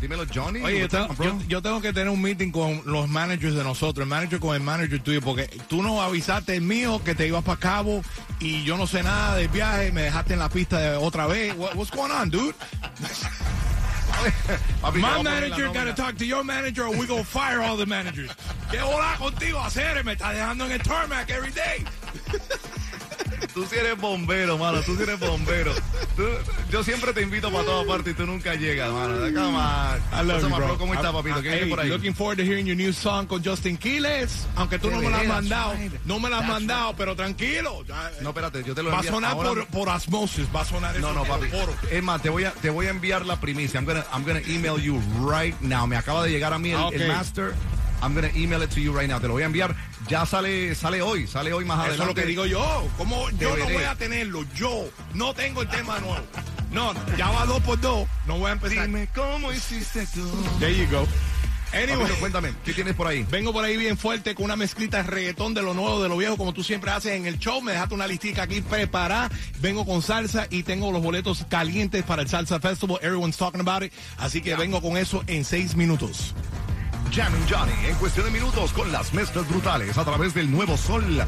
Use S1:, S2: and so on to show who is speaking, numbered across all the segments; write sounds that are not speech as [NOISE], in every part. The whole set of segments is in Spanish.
S1: Dímelo, Johnny.
S2: Oye, yo yo- yo tengo que tener un meeting con los managers de nosotros, el manager con el manager tuyo, porque tú no avisaste el mío que te ibas para Cabo y yo no sé nada del viaje, me dejaste en la pista de otra vez. What- what's going on, dude? [LAUGHS]
S1: Papi,
S2: My manager gotta talk to your manager or we gonna fire all the managers. [LAUGHS] ¿Qué hola contigo, hacer? Me estás dejando en el tarmac every day. [LAUGHS]
S1: Tú sí eres bombero, mano. Tú sí eres bombero. Tú- yo siempre te invito para todas partes y tú nunca llegas, mano. Come on.
S2: I love
S1: What's
S2: you,
S1: up, my
S2: bro.
S1: ¿Cómo estás, papito? ¿Qué
S2: Hey,
S1: viene por ahí?
S2: Looking forward to hearing your new song con Justin Quiles. Aunque tú no me la has mandado. No me la has mandado, pero tranquilo. Ya,
S1: No, espérate, yo te lo
S2: Va a sonar por, por osmosis, va a sonar
S1: No,
S2: eso
S1: no,
S2: en
S1: papi.
S2: foro.
S1: Es más, te voy a, te voy a enviar la primicia. I'm gonna, I'm gonna email you right now. Me acaba de llegar a mí el,
S2: Ah,
S1: el master. I'm gonna email it to you right now. Te lo voy a enviar. Ya sale, sale hoy. Sale hoy más
S2: Eso
S1: adelante.
S2: es lo que digo yo. ¿Cómo yo no voy a tenerlo? Yo no tengo el tema nuevo. No, ya va dos por dos. No voy a empezar.
S1: Dime cómo hiciste tú.
S2: There you go. Anyway,
S1: cuéntame, ¿qué tienes por ahí?
S2: vengo por ahí bien fuerte con una mezclita de reggaetón de lo nuevo, de lo viejo, como tú siempre haces en el show. Me dejaste una listica aquí preparada. Vengo con salsa y tengo los boletos calientes para el Salsa Festival. Everyone's talking about it. Así que vengo con eso en seis minutos.
S1: Jamin Johnny en cuestión de minutos con las mezclas brutales a través del nuevo sol.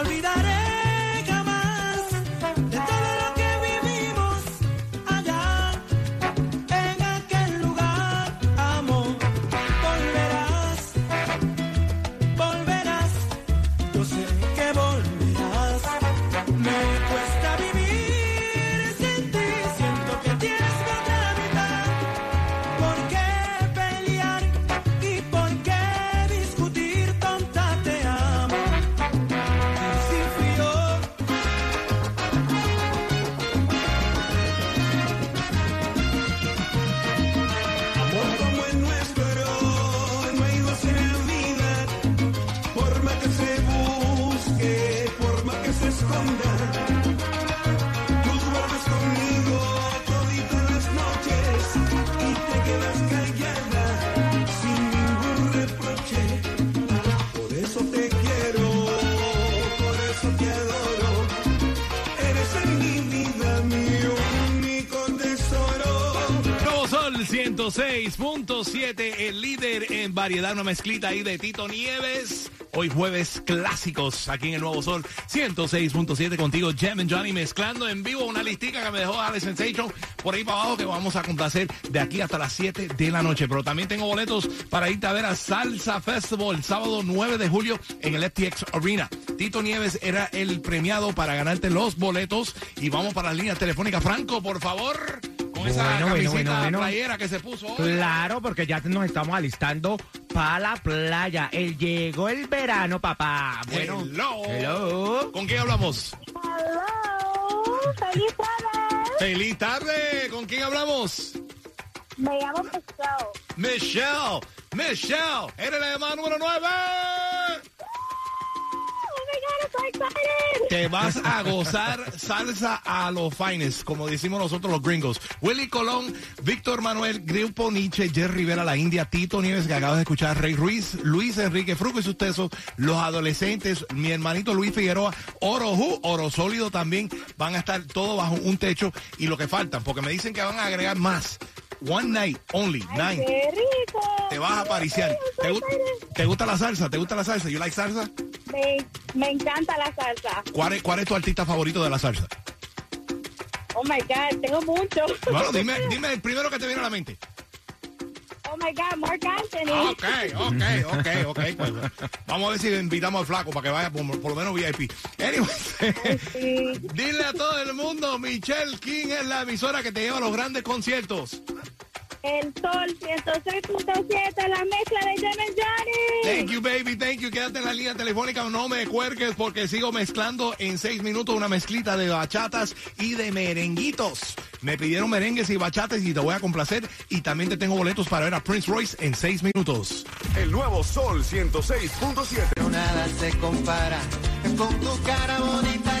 S3: Olvidaré
S2: 106.7, el líder en variedad, una mezclita ahí de Tito Nieves. Hoy jueves clásicos aquí en el Nuevo Sol 106.7 contigo, Jem and Johnny, mezclando en vivo una listica que me dejó Alex Sensation por ahí para abajo que vamos a complacer de aquí hasta las 7 de la noche. Pero también tengo boletos para irte a ver a Salsa Festival el sábado 9 de julio en el FTX Arena. Tito Nieves era el premiado para ganarte los boletos y vamos para las líneas telefónicas. Franco, por favor. Con esa
S4: Bueno, bueno,
S2: camiseta
S4: bueno, bueno.
S2: playera que se puso hoy.
S4: Claro, porque ya nos estamos alistando para la playa. El llegó el verano, papá. Bueno,
S2: Hello.
S4: hello.
S2: ¿Con quién hablamos?
S5: Hello, feliz tarde.
S2: Feliz tarde. ¿Con quién hablamos?
S5: Me llamo Pescado.
S2: Michelle. Michelle. Eres la llamada número 9. Te vas a gozar salsa a los fines, como decimos nosotros los gringos. Willy Colón, Víctor Manuel, Grupo Nietzsche, Jerry Rivera, La India, Tito Nieves, que acabas de escuchar, Rey Ruiz, Luis Enrique Fruco y sus tesos, los adolescentes, mi hermanito Luis Figueroa, Oro Ju, Oro Sólido también, van a estar todos bajo un techo y lo que faltan, porque me dicen que van a agregar más. One night only,
S5: Ay,
S2: nine.
S5: qué rico.
S2: Te vas a pariciar. ¿Te, ¿Te gusta la salsa? ¿Te gusta la salsa? ¿You like salsa?
S5: Me, me encanta la salsa.
S2: ¿Cuál es, ¿Cuál es tu artista favorito de la salsa?
S5: Oh my God, tengo mucho.
S2: Bueno, dime, dime el primero que te viene a la mente.
S5: Oh my God, Mark Anthony.
S2: Ah, Ok, ok, ok, ok. Pues, vamos a ver si invitamos al flaco para que vaya por, por lo menos VIP. Anyway,
S5: Sí. [LAUGHS]
S2: dile a todo el mundo, Michelle King es la emisora que te lleva a los grandes conciertos.
S5: El Sol 106.7, la mezcla de and Johnny.
S2: Thank you, baby, thank you. Quédate en la línea telefónica, no me cuerques porque sigo mezclando en seis minutos una mezclita de bachatas y de merenguitos. Me pidieron merengues y bachatas y te voy a complacer. Y también te tengo boletos para ver a Prince Royce en seis minutos.
S3: El nuevo Sol 106.7.
S6: Nada se compara con tu cara bonita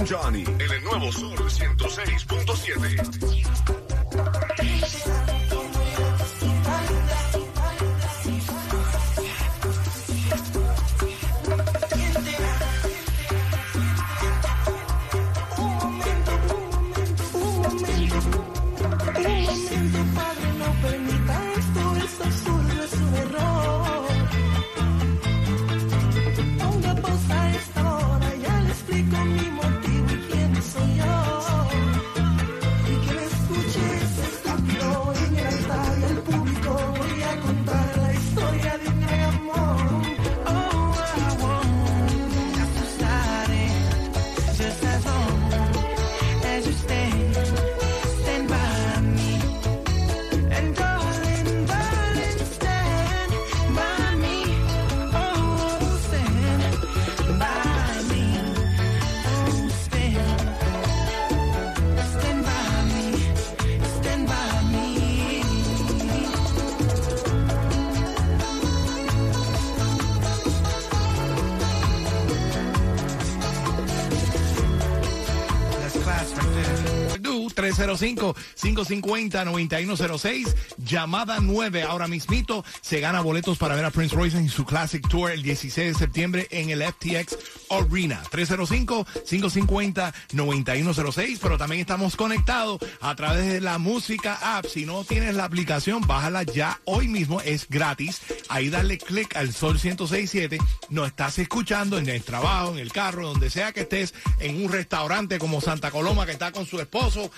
S3: Johnny. En el nuevo Sol 106.7.
S2: 305-550-9106, llamada 9. Ahora mismito se gana boletos para ver a Prince Royce en su Classic Tour el 16 de septiembre en el FTX Arena. 305-550-9106, pero también estamos conectados a través de la música app. Si no tienes la aplicación, bájala ya hoy mismo, es gratis. Ahí dale click al Sol 1067. Nos estás escuchando en el trabajo, en el carro, donde sea que estés, en un restaurante como Santa Coloma que está con su esposo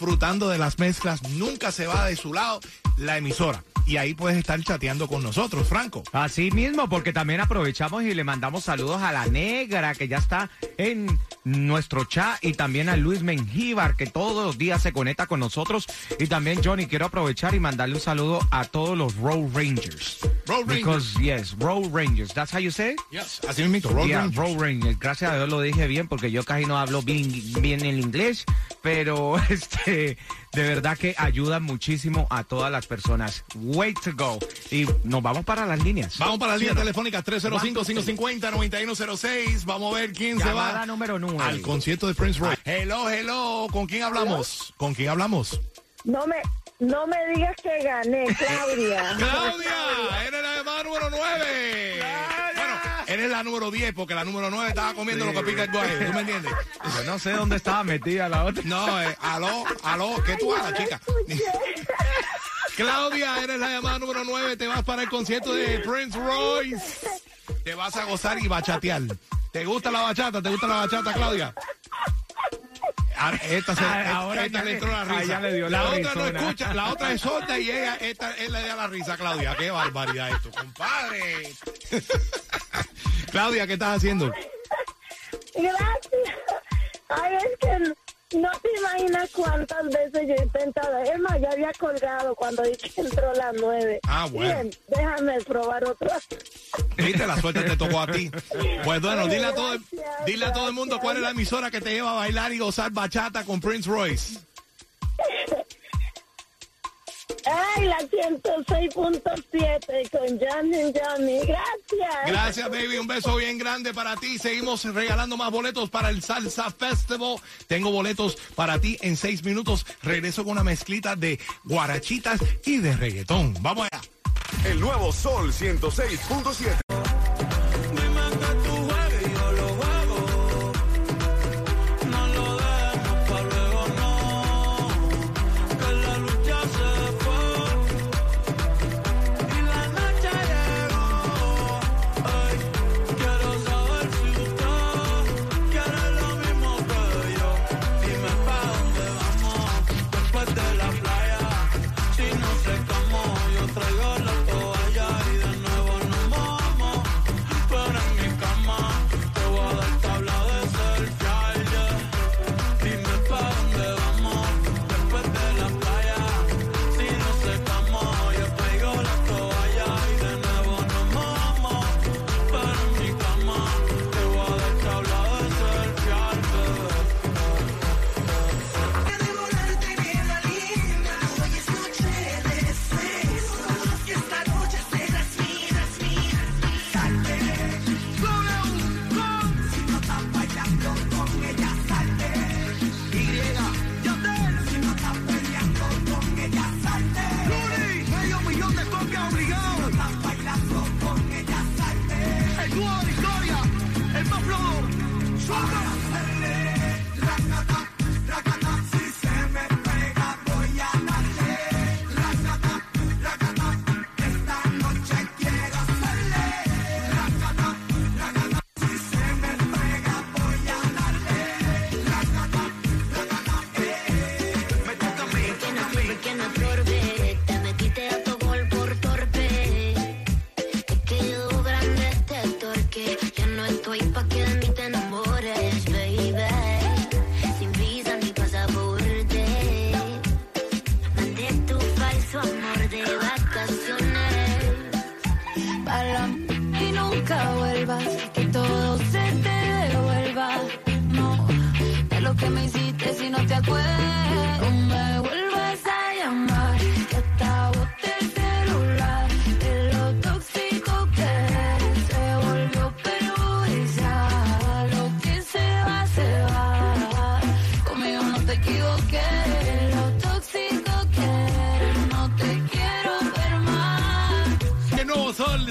S2: disfrutando de las mezclas. Nunca se va de su lado la emisora. Y ahí puedes estar chateando con nosotros, Franco.
S4: Así mismo, porque también aprovechamos y le mandamos saludos a la negra que ya está en nuestro chat y también a Luis Mengíbar que todos los días se conecta con nosotros y también Johnny quiero aprovechar y mandarle un saludo a todos los Road Rangers.
S2: Road Rangers.
S4: Because yes, Road Rangers. That's how you say? it?
S2: Yes, así mismo, Road
S4: Yeah,
S2: Rangers.
S4: Road Rangers. Gracias a Dios lo dije bien porque yo casi no hablo bien, bien el inglés, pero [LAUGHS] este de verdad que ayuda muchísimo a todas las personas. Way to go. Y nos vamos para las líneas.
S2: Vamos para la
S4: ¿Sí
S2: línea
S4: o no?
S2: telefónica 305-550-9106. Vamos a ver quién se
S4: Llamada
S2: va
S4: número nueve.
S2: al concierto de Prince Royce. Hello, hello. ¿Con quién hablamos? ¿Con quién hablamos?
S5: No me, no me digas que gané, Claudia. [LAUGHS]
S2: Claudia, eres la llamada número 9. Eres la número 10 porque la número 9 estaba comiendo lo que pica el guay. ¿Tú me entiendes?
S4: Yo no sé dónde estaba metida la otra.
S2: No, eh, aló, aló, ¿qué tú hagas, chica? Claudia, eres la llamada número 9. Te vas para el concierto de Prince Royce. Te vas a gozar y bachatear. ¿Te gusta la bachata? ¿Te gusta la bachata, Claudia? Ahora, Esta, se,
S4: Ah, ahora
S2: esta
S4: ya
S2: le
S4: le-
S2: entró la risa.
S4: ya le dio
S2: la
S4: la
S2: otra no escucha, la otra es sorda y ella, esta, él le da la risa, Claudia. Qué barbaridad esto, compadre. Claudia, ¿qué estás haciendo?
S5: Gracias. Ay, es que no te imaginas cuántas veces yo he intentado. Es más, ya había colgado cuando dije que entró las nueve.
S2: Ah, bueno.
S5: Bien, déjame probar otra.
S2: Viste, la suerte te tocó a ti. Pues bueno, dile a todo, dile a todo el mundo cuál es la emisora que te lleva a bailar y gozar bachata con Prince Royce.
S5: Ay, la 106.7 con and Johnny. Gracias.
S2: Gracias, baby. Un beso bien grande para ti. Seguimos regalando más boletos para el Salsa Festival. Tengo boletos para ti en seis minutos. Regreso con una mezclita de guarachitas y de reggaetón. Vamos allá.
S6: El nuevo Sol 106.7.
S7: te
S8: acuerdas. No me vuelvas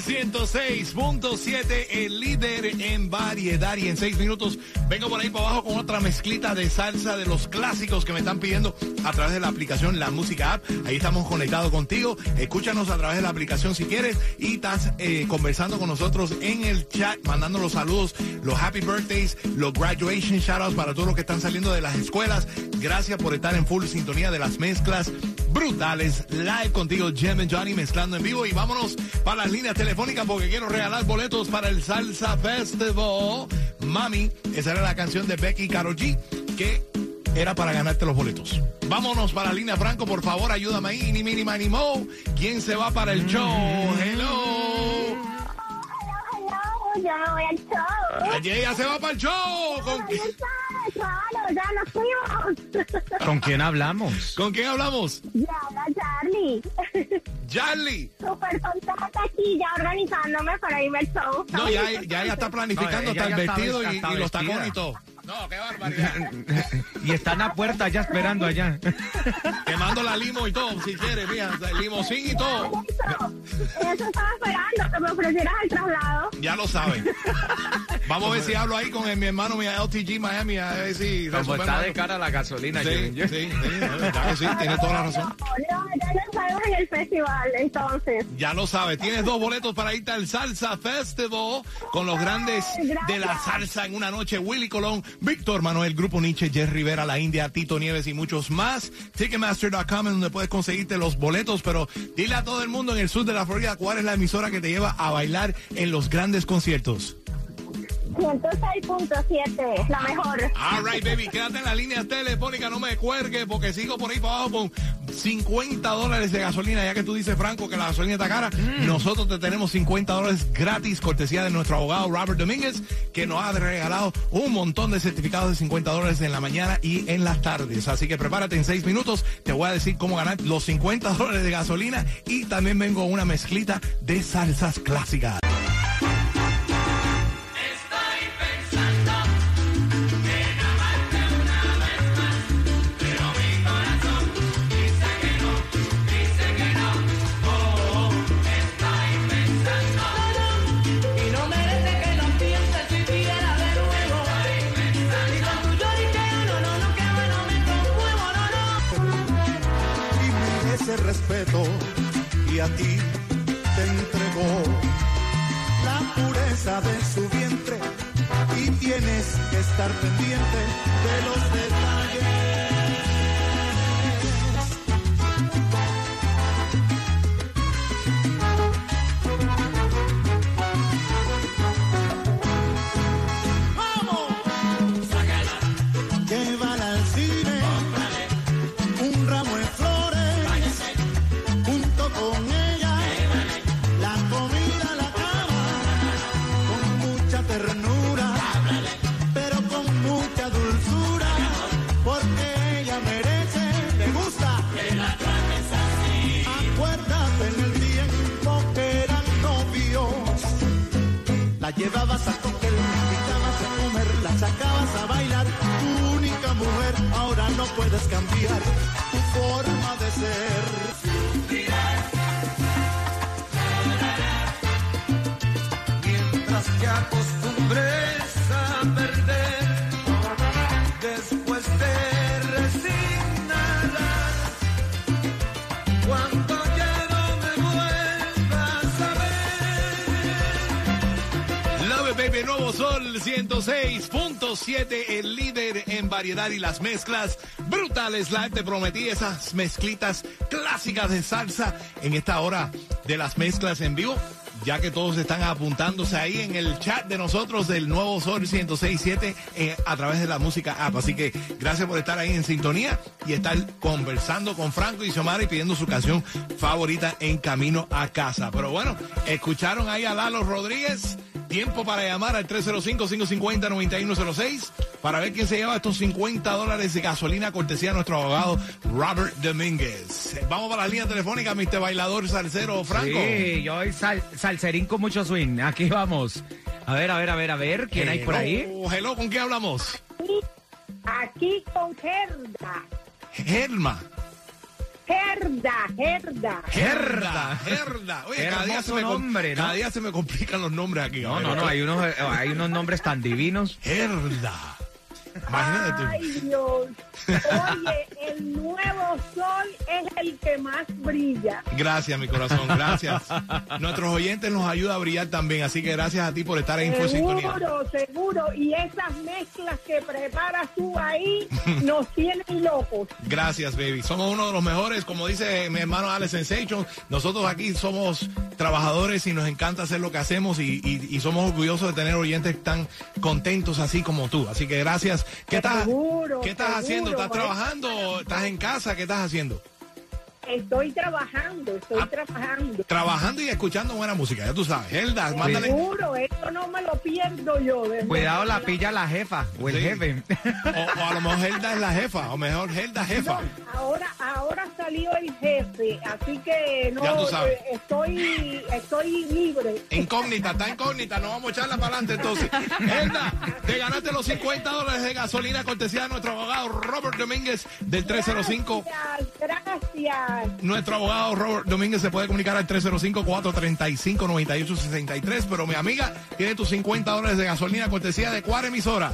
S2: 106.7, el líder en variedad y en seis minutos vengo por ahí para abajo con otra mezclita de salsa de los clásicos que me están pidiendo a través de la aplicación La Música App. Ahí estamos conectados contigo. Escúchanos a través de la aplicación si quieres y estás eh, conversando con nosotros en el chat, mandando los saludos, los happy birthdays, los graduation shoutouts para todos los que están saliendo de las escuelas. Gracias por estar en full sintonía de las mezclas brutales. Live contigo, Jem and Johnny mezclando en vivo. Y vámonos para las líneas telefónicas porque quiero regalar boletos para el Salsa Festival. Mami, esa era la canción de Becky Caro G que era para ganarte los boletos. Vámonos para la línea Franco, por favor, ayúdame ahí. Ni mini, ni mo. ¿Quién se va para el show? Hello.
S5: Me voy al show.
S2: Se va para el show. ¿Con,
S5: Ahí está, claro, ya nos fuimos.
S4: ¿Con quién hablamos?
S2: ¿Con quién hablamos?
S5: Ya, la Charlie.
S2: Charlie.
S5: Súper contenta aquí, ya organizándome para irme al show.
S2: No, ya, ya ella está planificando
S4: No,
S2: hasta el
S4: ya está
S2: vestido
S4: ves-
S2: y,
S4: está
S2: y los tacones y todo. No, qué barbaridad. [LAUGHS]
S4: y está en la puerta ya esperando allá.
S2: Quemando la limo y todo, si quieres, mira, limosín y todo.
S5: Eso, estaba esperando, que me ofrecieras el traslado.
S2: Ya lo saben. Vamos a ver si hablo ahí con el- mi hermano, mi LTG Miami, a ver si
S4: Como está de cara la gasolina.
S2: Sí, sí, sí, tiene toda la razón.
S5: No, en el festival, entonces.
S2: Ya lo sabes, tienes dos boletos para irte al Salsa Festival con los grandes de la salsa en una noche. Willy Colón, Víctor Manuel, Grupo Nietzsche, Jerry Rivera, La India, Tito Nieves y muchos más. Ticketmaster.com es donde puedes conseguirte los boletos, pero dile a todo el mundo en el sur de la Florida cuál es la emisora que te lleva a bailar en los grandes conciertos.
S5: 106.7, la mejor.
S2: All right, baby, quédate en la línea telefónica, no me cuelgue porque sigo por ahí para abajo con 50 dólares de gasolina, ya que tú dices, Franco, que la gasolina está cara, nosotros te tenemos 50 dólares gratis, cortesía de nuestro abogado Robert Domínguez, que nos ha regalado un montón de certificados de 50 dólares en la mañana y en las tardes. Así que prepárate en seis minutos, te voy a decir cómo ganar los 50 dólares de gasolina y también vengo una mezclita de salsas clásicas.
S9: Ti te entregó la pureza de su vientre y tienes que estar pendiente de los
S2: Baby, Nuevo Sol 106.7, el líder en variedad y las mezclas brutales. Live, te prometí esas mezclitas clásicas de salsa en esta hora de las mezclas en vivo. Ya que todos están apuntándose ahí en el chat de nosotros del Nuevo Sol 106.7 eh, a través de la música app. Así que gracias por estar ahí en sintonía y estar conversando con Franco y Xiomara y pidiendo su canción favorita en camino a casa. Pero bueno, escucharon ahí a Lalo Rodríguez. Tiempo para llamar al 305-550-9106 para ver quién se lleva estos 50 dólares de gasolina cortesía de nuestro abogado Robert Domínguez. Vamos para la línea telefónica, Mr. Bailador Salcero Franco.
S4: Sí, yo soy sal- salserín con mucho swing. Aquí vamos. A ver, a ver, a ver, a ver. ¿Quién hay por ahí?
S2: Hello, hello, ¿con quién hablamos?
S10: Aquí con Gerda.
S2: Germa.
S10: Gerda, Gerda.
S2: Gerda, Gerda. Oye, cada día, se me, com-
S4: nombre, ¿no?
S2: cada día se me complican los nombres aquí.
S4: No, no, no, hay unos, eh, hay unos nombres tan divinos.
S2: Gerda. Imagínate.
S10: Ay, Dios. Oye, el nuevo sol es el que más brilla.
S2: Gracias, mi corazón, gracias. [LAUGHS] Nuestros oyentes nos ayuda a brillar también, así que gracias a ti por estar en Infosintonía.
S10: Seguro, seguro. Y esas mezclas que preparas tú ahí nos [LAUGHS] tienen locos.
S2: Gracias, baby. Somos uno de los mejores, como dice mi hermano Alex Sensation. Nosotros aquí somos trabajadores y nos encanta hacer lo que hacemos y, y- y somos orgullosos de tener oyentes tan contentos así como tú. Así que gracias. ¿Qué estás, ¿qué estás haciendo? ¿Estás trabajando? ¿Estás en casa? ¿Qué estás haciendo?
S10: Estoy trabajando, estoy
S2: Ah.
S10: trabajando.
S2: Trabajando y escuchando buena música, ya tú sabes. Helda, mándale.
S10: Seguro, esto no me lo pierdo yo.
S4: Cuidado, la pilla la jefa o el
S2: Sí.
S4: jefe.
S2: O, o a lo mejor Helda es la jefa, o mejor Helda jefa.
S10: No, ahora, ahora salió el jefe, así que no
S2: Ya tú sabes.
S10: eh, estoy, estoy libre.
S2: Incógnita, está incógnita, no vamos a echarla para adelante entonces. Helda, te ganaste los 50 dólares de gasolina cortesía de nuestro abogado Robert Domínguez del 305.
S10: Gracias, gracias.
S2: Nuestro abogado Robert Domínguez se puede comunicar al 305-435-9863, pero mi amiga tiene tus 50 dólares de gasolina cortesía de cuál emisora.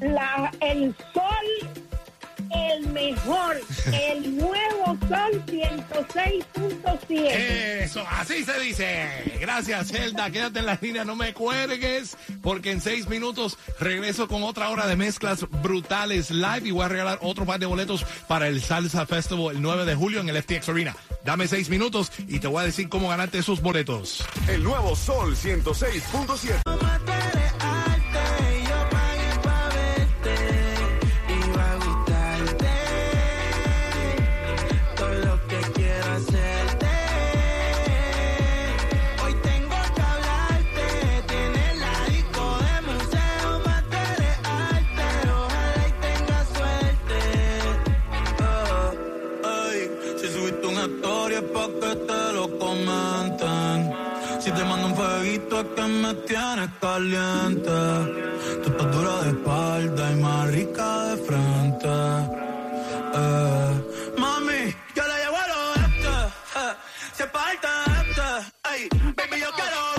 S10: La, el sol, el mejor, el nuevo sol 106.7.
S2: Eso, así se dice. Gracias, Helda. Quédate en la línea, no me cuelgues, porque en seis minutos regreso con otra hora de mezclas brutales live y voy a regalar otro par de boletos para el Salsa Festival el 9 de julio en el FTX Arena. Dame seis minutos y te voy a decir cómo ganarte esos boletos.
S11: El nuevo Sol 106.7.
S6: tienes caliente. Tu estás dura de espalda y más rica de frente. Eh, mami, yo le llevo a eh, Se parte este. Ey, baby, yo quiero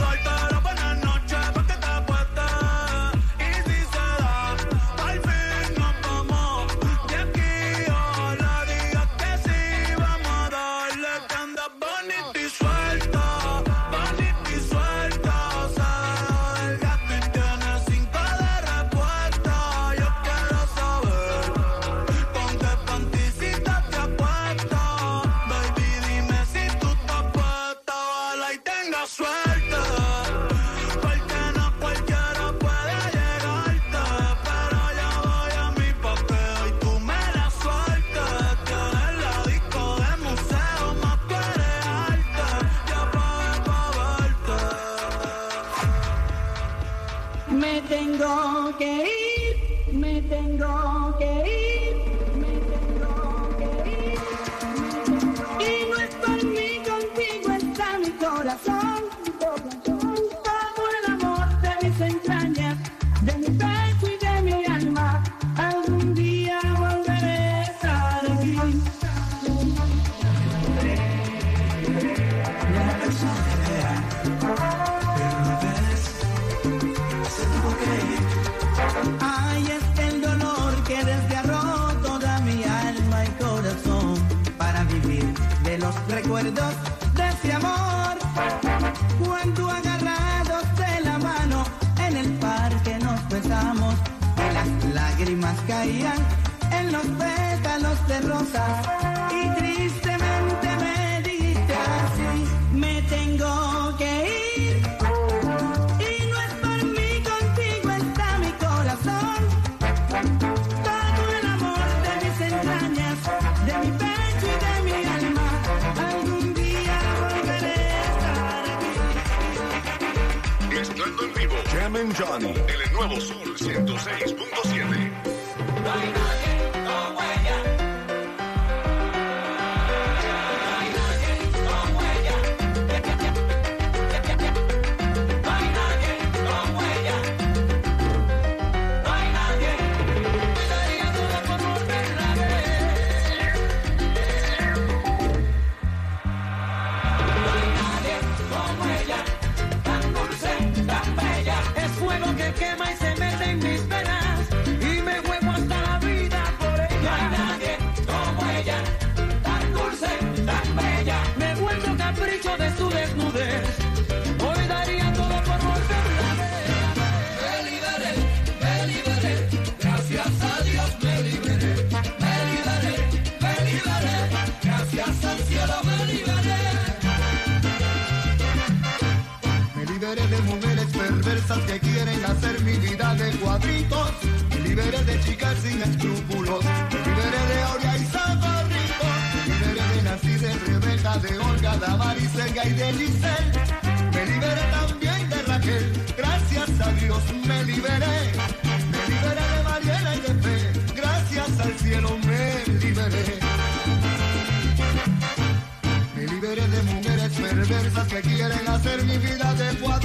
S11: tengo que ir.
S6: caían en los pétalos de rosas y tristemente me dijiste así, me tengo que ir y no es por mí contigo está mi corazón, todo el amor de mis entrañas, de mi pecho y de mi alma, algún día volveré a estar aquí.
S3: Mezclando en vivo, Jam and Johnny, el nuevo Sur 106.7.
S6: que
S12: quieren hacer mi vida de cuadritos. Me liberé de chicas sin escrúpulos, me liberé de Oria y Zaparrito, me liberé de Nancy, de Rebeca, de Olga, de Amaricelga y de Giselle. Me liberé también de Raquel, gracias a Dios me liberé. Me liberé de Mariela y de Fe, gracias al cielo me liberé. Me liberé de mujeres perversas que quieren hacer mi vida de cuadritos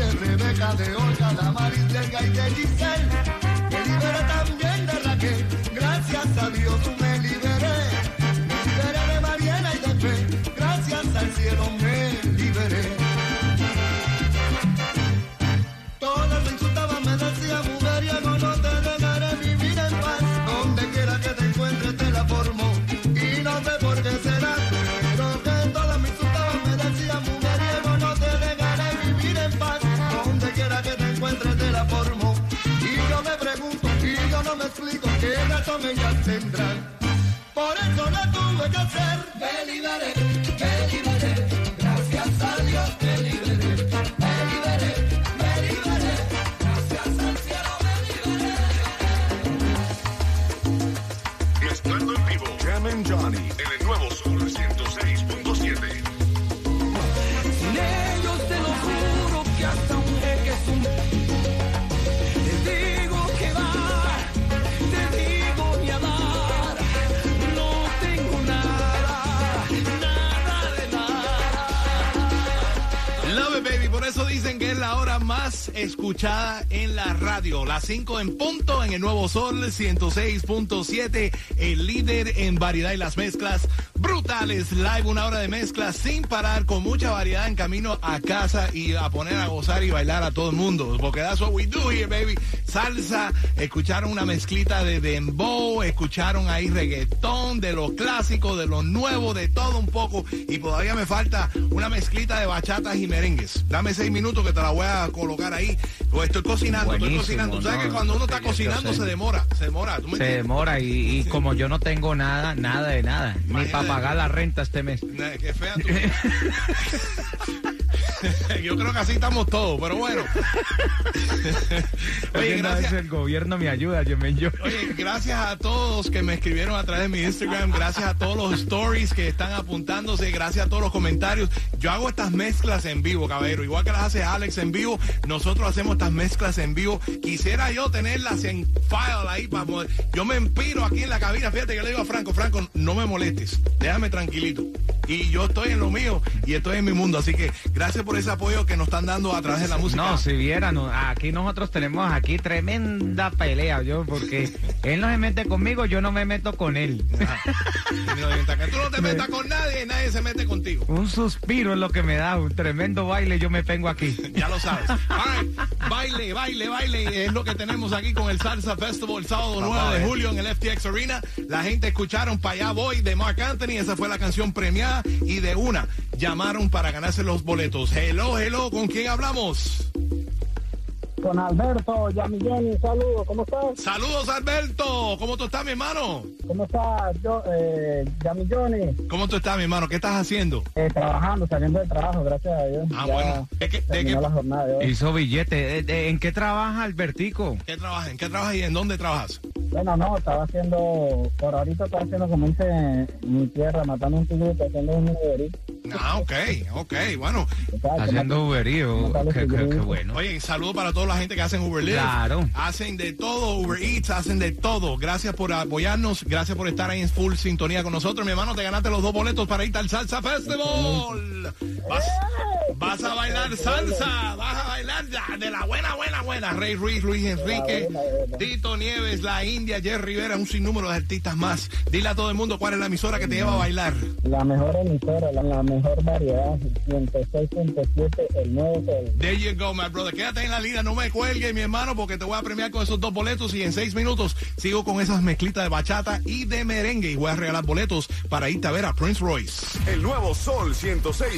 S12: de Rebeca, de Olga, de Maris, de Gaita y de Giselle, de Libera también. tomen ya tendrán. Por eso la tuve que hacer.
S2: Ven y daré, Las 5 en punto en el Nuevo Sol 106.7, el líder en variedad y las mezclas brutales. Live, una hora de mezclas sin parar, con mucha variedad en camino a casa y a poner a gozar y bailar a todo el mundo. Porque that's what we do here, baby. Salsa, escucharon una mezclita de dembow, escucharon ahí reggaetón, de los clásicos, de los nuevos, de todo un poco. Y todavía me falta una mezclita de bachatas y merengues. Dame seis minutos que te la voy a colocar ahí. Pues estoy cocinando, estoy cocinando. Tú sabes
S4: no,
S2: que cuando uno está cocinando se demora, se demora. ¿tú me
S4: Se demora y, y como yo no tengo nada, nada de nada, ni para pagar la renta este mes.
S2: Qué fea tú. [LAUGHS] [LAUGHS] Yo creo que así estamos todos, pero bueno. [LAUGHS] Oye, gracias.
S4: el gobierno me ayuda, yo me yo.
S2: Oye, gracias a todos que me escribieron a través de mi Instagram, gracias a todos los stories que están apuntándose, gracias a todos los comentarios. Yo hago estas mezclas en vivo, caballero, igual que las hace Alex en vivo, nosotros hacemos estas mezclas en vivo. Quisiera yo tenerlas en file ahí para poder- Yo me empiro aquí en la cabina, fíjate que le digo a Franco, Franco, no me molestes, déjame tranquilito. Y yo estoy en lo mío y estoy en mi mundo, así que gracias por ese apoyo que nos están dando a través de la música.
S4: No, si vieran, aquí nosotros tenemos aquí tremenda pelea, yo, porque él no se mete conmigo, yo no me meto con él.
S2: Tú no te metas con nadie y nadie se mete contigo.
S4: Un suspiro es lo que me da, un tremendo baile, yo me tengo aquí.
S2: Ya lo sabes. Right. Baile, baile, baile. Es lo que tenemos aquí con el Salsa Festival el sábado
S4: Vamos
S2: 9
S4: a
S2: de julio en el FTX Arena. La gente escucharon Pa' allá voy de Mark Anthony. Esa fue la canción premiada. Y de una llamaron para ganarse los boletos. Hello, hello. ¿Con quién hablamos?
S5: Con Alberto, Yamilloni, saludos, ¿cómo estás?
S2: Saludos, Alberto. ¿Cómo tú estás, mi hermano?
S5: ¿Cómo estás, yo, eh, Yamilloni?
S2: ¿Cómo tú estás, mi hermano? ¿Qué estás haciendo?
S5: Eh, trabajando, saliendo del trabajo, gracias a Dios.
S2: Ah,
S5: Ya
S2: bueno. ¿De qué, de
S5: terminó
S2: qué-
S5: la jornada de hoy.
S4: Hizo billete. ¿En qué trabaja Albertico?
S2: qué trabajas? ¿En qué trabajas y en dónde trabajas?
S5: Bueno, no, estaba haciendo, por ahorita estaba haciendo como dice en mi tierra, matando un tigre, haciendo un numerito.
S2: Ah, ok, ok. Bueno,
S4: Haciendo Uberío. Qué, qué- qué bueno.
S2: Oye, saludo para toda la gente que hacen Uber Lyft.
S4: Claro.
S2: Hacen de todo, Uber Eats, hacen de todo. Gracias por apoyarnos, gracias por estar ahí en full sintonía con nosotros. Mi hermano, te ganaste los dos boletos para irte al Salsa Festival. Vas, vas a bailar salsa, vas a bailar ya de la buena, buena, buena. Rey Ruiz, Luis Enrique, Tito Nieves, La India, Jerry Rivera, un sinnúmero de artistas más. Dile a todo el mundo cuál es la emisora que te lleva a bailar.
S5: La mejor emisora, la, la mejor variedad, 106.7, el nuevo sol.
S2: There you go, my brother. Quédate en la línea, no me cuelgue, mi hermano, porque te voy a premiar con esos dos boletos y en seis minutos sigo con esas mezclitas de bachata y de merengue y voy a regalar boletos para irte a ver a Prince Royce.
S3: El nuevo Sol 106.